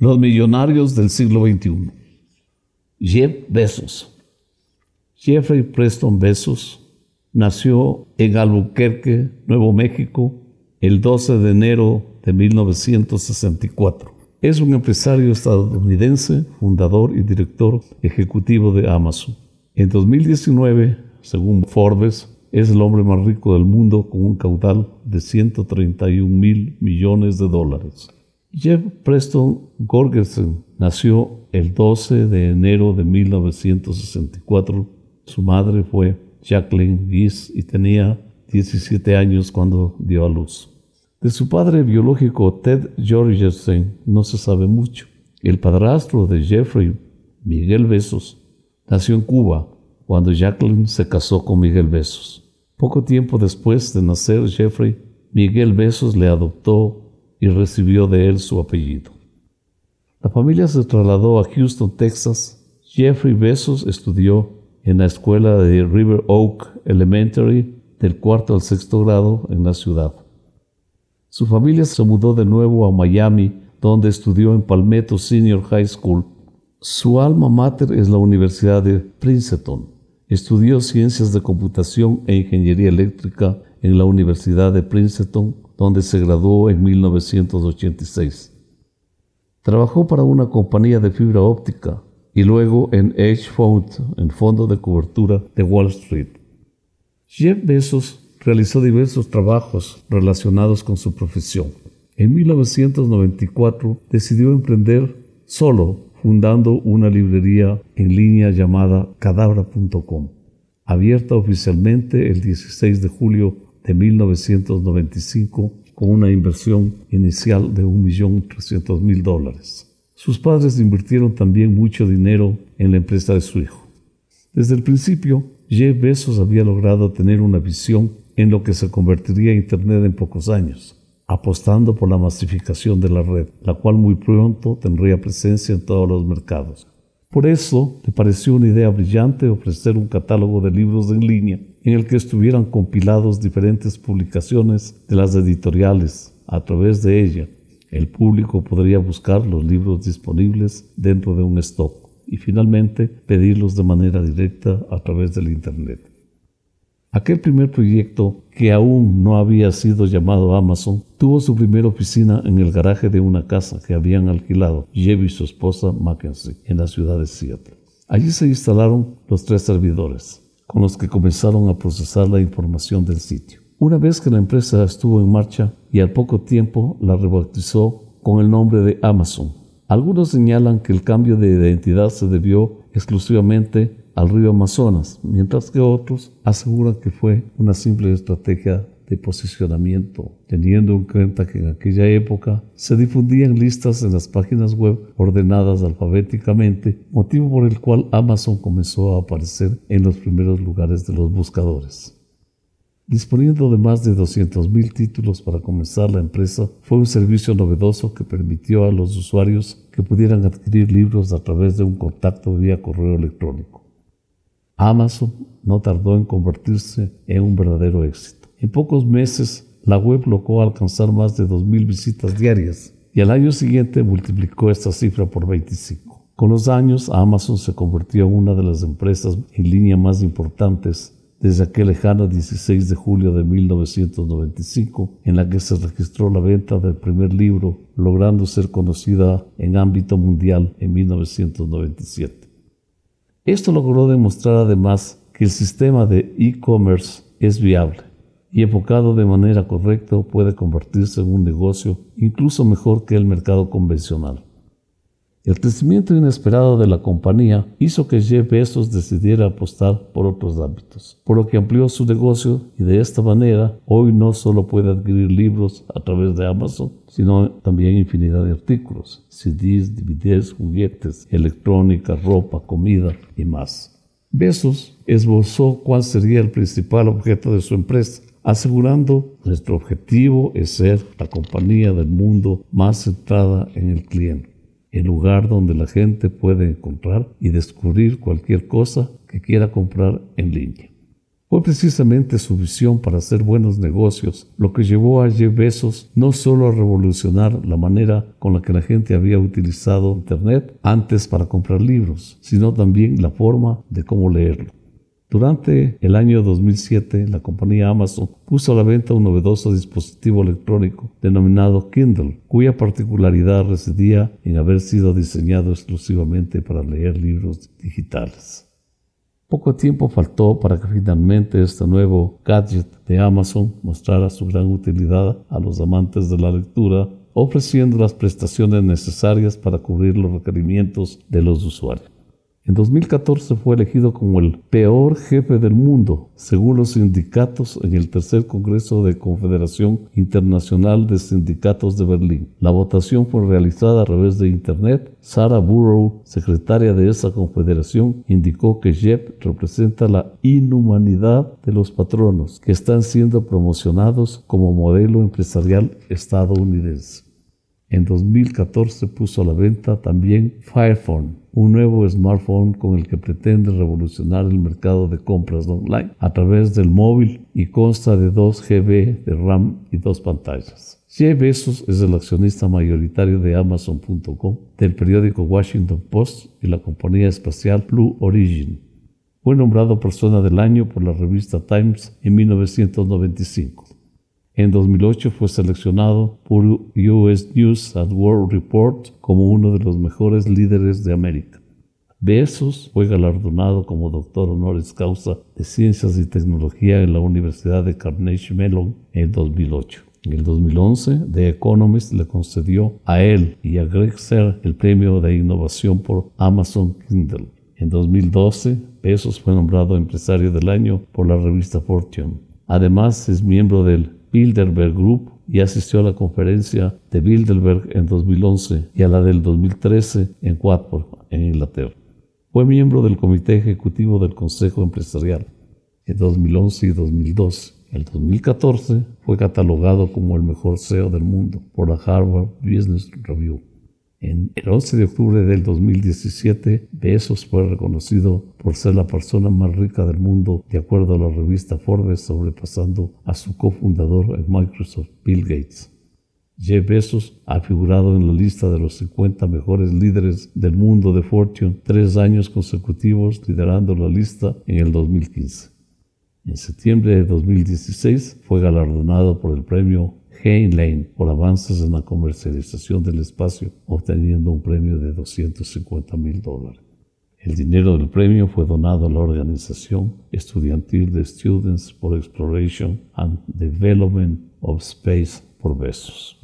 Los millonarios del siglo XXI. Jeff Bezos. Jeffrey Preston Bezos nació en Albuquerque, Nuevo México, el 12 de enero de 1964. Es un empresario estadounidense, fundador y director ejecutivo de Amazon. En 2019, según Forbes, es el hombre más rico del mundo con un caudal de 131 mil millones de dólares. Jeff Preston Gorgersen nació el 12 de enero de 1964. Su madre fue Jacqueline Gies y tenía 17 años cuando dio a luz. De su padre biológico Ted Jorgensen no se sabe mucho. El padrastro de Jeffrey, Miguel Besos, nació en Cuba cuando Jacqueline se casó con Miguel Besos. Poco tiempo después de nacer Jeffrey, Miguel Besos le adoptó y recibió de él su apellido. La familia se trasladó a Houston, Texas. Jeffrey Besos estudió en la escuela de River Oak Elementary del cuarto al sexto grado en la ciudad. Su familia se mudó de nuevo a Miami, donde estudió en Palmetto Senior High School. Su alma mater es la Universidad de Princeton. Estudió ciencias de computación e ingeniería eléctrica en la Universidad de Princeton, donde se graduó en 1986. Trabajó para una compañía de fibra óptica y luego en Edge Fund, en fondo de cobertura de Wall Street. Jeff Bezos realizó diversos trabajos relacionados con su profesión. En 1994 decidió emprender solo, fundando una librería en línea llamada cadabra.com, abierta oficialmente el 16 de julio de 1995 con una inversión inicial de 1.300.000 dólares. Sus padres invirtieron también mucho dinero en la empresa de su hijo. Desde el principio, Jeff Bezos había logrado tener una visión en lo que se convertiría Internet en pocos años, apostando por la masificación de la red, la cual muy pronto tendría presencia en todos los mercados. Por eso le pareció una idea brillante ofrecer un catálogo de libros en línea en el que estuvieran compilados diferentes publicaciones de las editoriales. A través de ella, el público podría buscar los libros disponibles dentro de un stock y finalmente pedirlos de manera directa a través del Internet. Aquel primer proyecto, que aún no había sido llamado Amazon, tuvo su primera oficina en el garaje de una casa que habían alquilado Jeff y su esposa Mackenzie en la ciudad de Seattle. Allí se instalaron los tres servidores, con los que comenzaron a procesar la información del sitio. Una vez que la empresa estuvo en marcha y al poco tiempo la rebautizó con el nombre de Amazon. Algunos señalan que el cambio de identidad se debió exclusivamente al río Amazonas, mientras que otros aseguran que fue una simple estrategia de posicionamiento, teniendo en cuenta que en aquella época se difundían listas en las páginas web ordenadas alfabéticamente, motivo por el cual Amazon comenzó a aparecer en los primeros lugares de los buscadores. Disponiendo de más de 200.000 títulos para comenzar la empresa, fue un servicio novedoso que permitió a los usuarios que pudieran adquirir libros a través de un contacto vía correo electrónico. Amazon no tardó en convertirse en un verdadero éxito. En pocos meses, la web logró alcanzar más de 2.000 visitas diarias y al año siguiente multiplicó esta cifra por 25. Con los años, Amazon se convirtió en una de las empresas en línea más importantes desde aquel lejano 16 de julio de 1995, en la que se registró la venta del primer libro, logrando ser conocida en ámbito mundial en 1997. Esto logró demostrar además que el sistema de e-commerce es viable y enfocado de manera correcta puede convertirse en un negocio incluso mejor que el mercado convencional. El crecimiento inesperado de la compañía hizo que Jeff Bezos decidiera apostar por otros ámbitos, por lo que amplió su negocio y de esta manera hoy no solo puede adquirir libros a través de Amazon, sino también infinidad de artículos, CDs, DVDs, juguetes, electrónica, ropa, comida y más. Bezos esbozó cuál sería el principal objeto de su empresa, asegurando nuestro objetivo es ser la compañía del mundo más centrada en el cliente el lugar donde la gente puede encontrar y descubrir cualquier cosa que quiera comprar en línea. Fue precisamente su visión para hacer buenos negocios lo que llevó a Jeff Bezos no solo a revolucionar la manera con la que la gente había utilizado Internet antes para comprar libros, sino también la forma de cómo leerlo. Durante el año 2007, la compañía Amazon puso a la venta un novedoso dispositivo electrónico denominado Kindle, cuya particularidad residía en haber sido diseñado exclusivamente para leer libros digitales. Poco tiempo faltó para que finalmente este nuevo gadget de Amazon mostrara su gran utilidad a los amantes de la lectura, ofreciendo las prestaciones necesarias para cubrir los requerimientos de los usuarios. En 2014 fue elegido como el peor jefe del mundo, según los sindicatos en el tercer Congreso de Confederación Internacional de Sindicatos de Berlín. La votación fue realizada a través de Internet. Sarah Burrow, secretaria de esa confederación, indicó que Jeff representa la inhumanidad de los patronos que están siendo promocionados como modelo empresarial estadounidense. En 2014 puso a la venta también Firephone, un nuevo smartphone con el que pretende revolucionar el mercado de compras online a través del móvil y consta de 2 GB de RAM y dos pantallas. Jeff Bezos es el accionista mayoritario de Amazon.com, del periódico Washington Post y la compañía espacial Blue Origin. Fue nombrado persona del año por la revista Times en 1995. En 2008 fue seleccionado por US News and World Report como uno de los mejores líderes de América. Bezos fue galardonado como doctor honoris causa de Ciencias y Tecnología en la Universidad de Carnegie Mellon en 2008. En el 2011, The Economist le concedió a él y a Greg Ser el premio de innovación por Amazon Kindle. En 2012, Bezos fue nombrado empresario del año por la revista Fortune. Además, es miembro del Bilderberg Group y asistió a la conferencia de Bilderberg en 2011 y a la del 2013 en Watford, en Inglaterra. Fue miembro del Comité Ejecutivo del Consejo Empresarial en 2011 y 2012. En 2014 fue catalogado como el mejor CEO del mundo por la Harvard Business Review. En el 11 de octubre del 2017, Bezos fue reconocido por ser la persona más rica del mundo, de acuerdo a la revista Forbes, sobrepasando a su cofundador en Microsoft, Bill Gates. Jeff Bezos ha figurado en la lista de los 50 mejores líderes del mundo de Fortune tres años consecutivos, liderando la lista en el 2015. En septiembre de 2016 fue galardonado por el premio Heinlein por avances en la comercialización del espacio, obteniendo un premio de 250 mil dólares. El dinero del premio fue donado a la organización estudiantil de Students for Exploration and Development of Space por Besos.